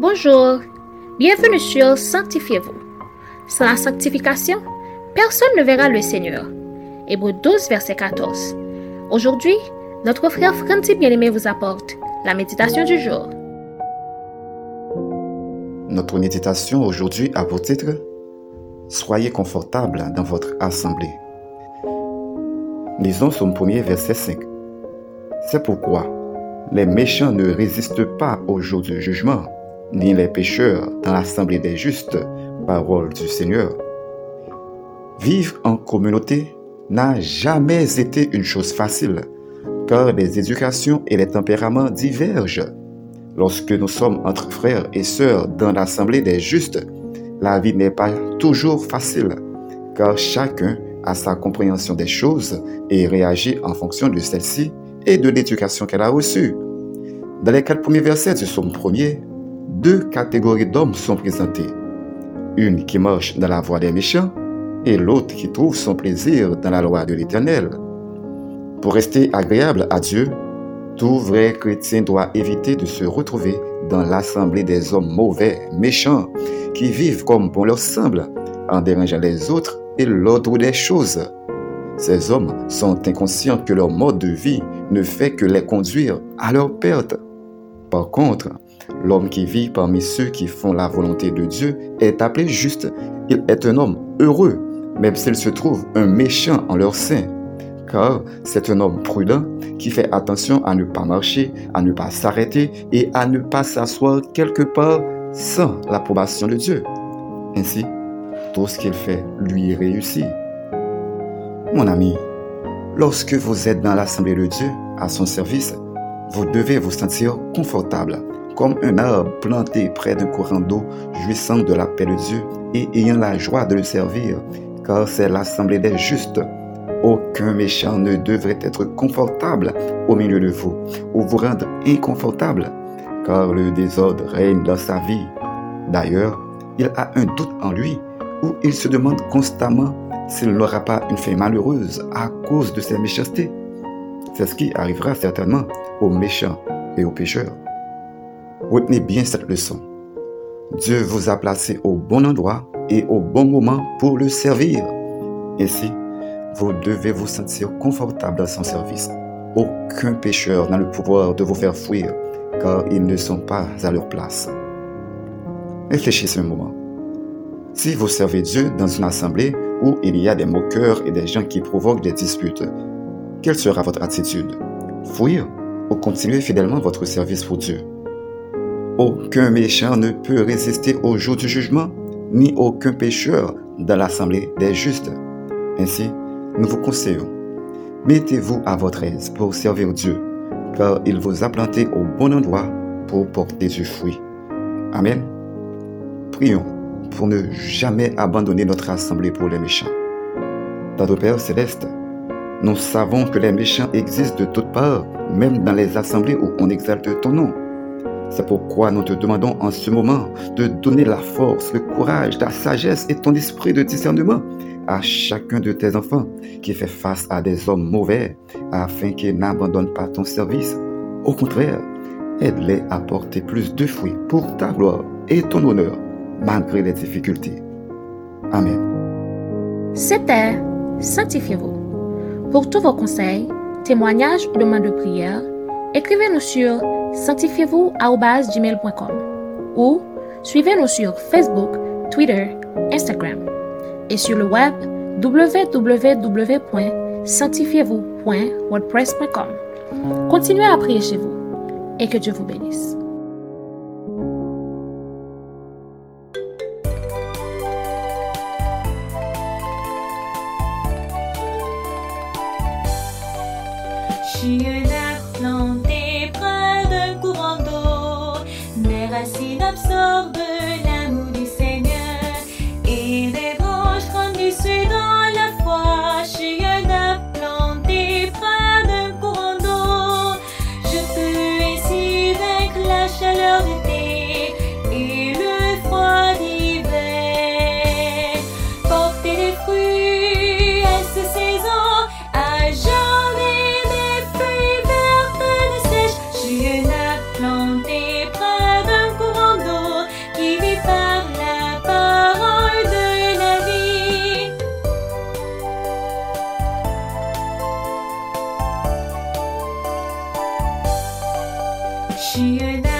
Bonjour, bienvenue sur Sanctifiez-vous. Sans la sanctification, personne ne verra le Seigneur. Hébreu 12, verset 14. Aujourd'hui, notre frère Franti Bien-Aimé vous apporte la méditation du jour. Notre méditation aujourd'hui a pour titre Soyez confortables dans votre assemblée. Lisons son premier verset 5. C'est pourquoi les méchants ne résistent pas au jour du jugement, ni les pécheurs dans l'assemblée des justes, parole du Seigneur. Vivre en communauté n'a jamais été une chose facile, car les éducations et les tempéraments divergent. Lorsque nous sommes entre frères et sœurs dans l'assemblée des justes, la vie n'est pas toujours facile, car chacun a sa compréhension des choses et réagit en fonction de celle-ci et de l'éducation qu'elle a reçue. Dans les quatre premiers versets du psaume premier, deux catégories d'hommes sont présentées. Une qui marche dans la voie des méchants et l'autre qui trouve son plaisir dans la loi de l'Éternel. Pour rester agréable à Dieu, tout vrai chrétien doit éviter de se retrouver dans l'assemblée des hommes mauvais, méchants, qui vivent comme bon leur semble, en dérangeant les autres et l'ordre des choses. Ces hommes sont inconscients que leur mode de vie ne fait que les conduire à leur perte. Par contre, l'homme qui vit parmi ceux qui font la volonté de Dieu est appelé juste. Il est un homme heureux, même s'il se trouve un méchant en leur sein. Car c'est un homme prudent qui fait attention à ne pas marcher, à ne pas s'arrêter et à ne pas s'asseoir quelque part sans l'approbation de Dieu. Ainsi, tout ce qu'il fait lui réussit. Mon ami, lorsque vous êtes dans l'assemblée de Dieu, à son service, vous devez vous sentir confortable, comme un arbre planté près d'un courant d'eau, jouissant de la paix de Dieu et ayant la joie de le servir, car c'est l'assemblée des justes. Aucun méchant ne devrait être confortable au milieu de vous ou vous rendre inconfortable, car le désordre règne dans sa vie. D'ailleurs, il a un doute en lui où il se demande constamment s'il n'aura pas une fin malheureuse à cause de ses méchancetés. C'est ce qui arrivera certainement aux méchants et aux pécheurs. Retenez bien cette leçon. Dieu vous a placé au bon endroit et au bon moment pour le servir. Ainsi, vous devez vous sentir confortable dans son service. Aucun pécheur n'a le pouvoir de vous faire fuir, car ils ne sont pas à leur place. Réfléchissez un moment. Si vous servez Dieu dans une assemblée où il y a des moqueurs et des gens qui provoquent des disputes, quelle sera votre attitude? Fuir? Ou continuer fidèlement votre service pour Dieu Aucun méchant ne peut résister au jour du jugement, ni aucun pécheur dans l'assemblée des justes. Ainsi, nous vous conseillons, mettez-vous à votre aise pour servir Dieu, car il vous a planté au bon endroit pour porter du fruit. Amen. Prions pour ne jamais abandonner notre assemblée pour les méchants. Notre Père céleste, nous savons que les méchants existent de toutes parts, même dans les assemblées où on exalte ton nom. C'est pourquoi nous te demandons en ce moment de donner la force, le courage, la sagesse et ton esprit de discernement à chacun de tes enfants qui fait face à des hommes mauvais afin qu'ils n'abandonnent pas ton service. Au contraire, aide-les à porter plus de fruits pour ta gloire et ton honneur malgré les difficultés. Amen. C'était Sanctifiez-vous. Pour tous vos conseils, témoignages ou demandes de prière, écrivez-nous sur sanctifiez-vous@gmail.com ou suivez-nous sur Facebook, Twitter, Instagram et sur le web www.sanctifiez-vous.wordpress.com. Continuez à prier chez vous et que Dieu vous bénisse. tinha 十月的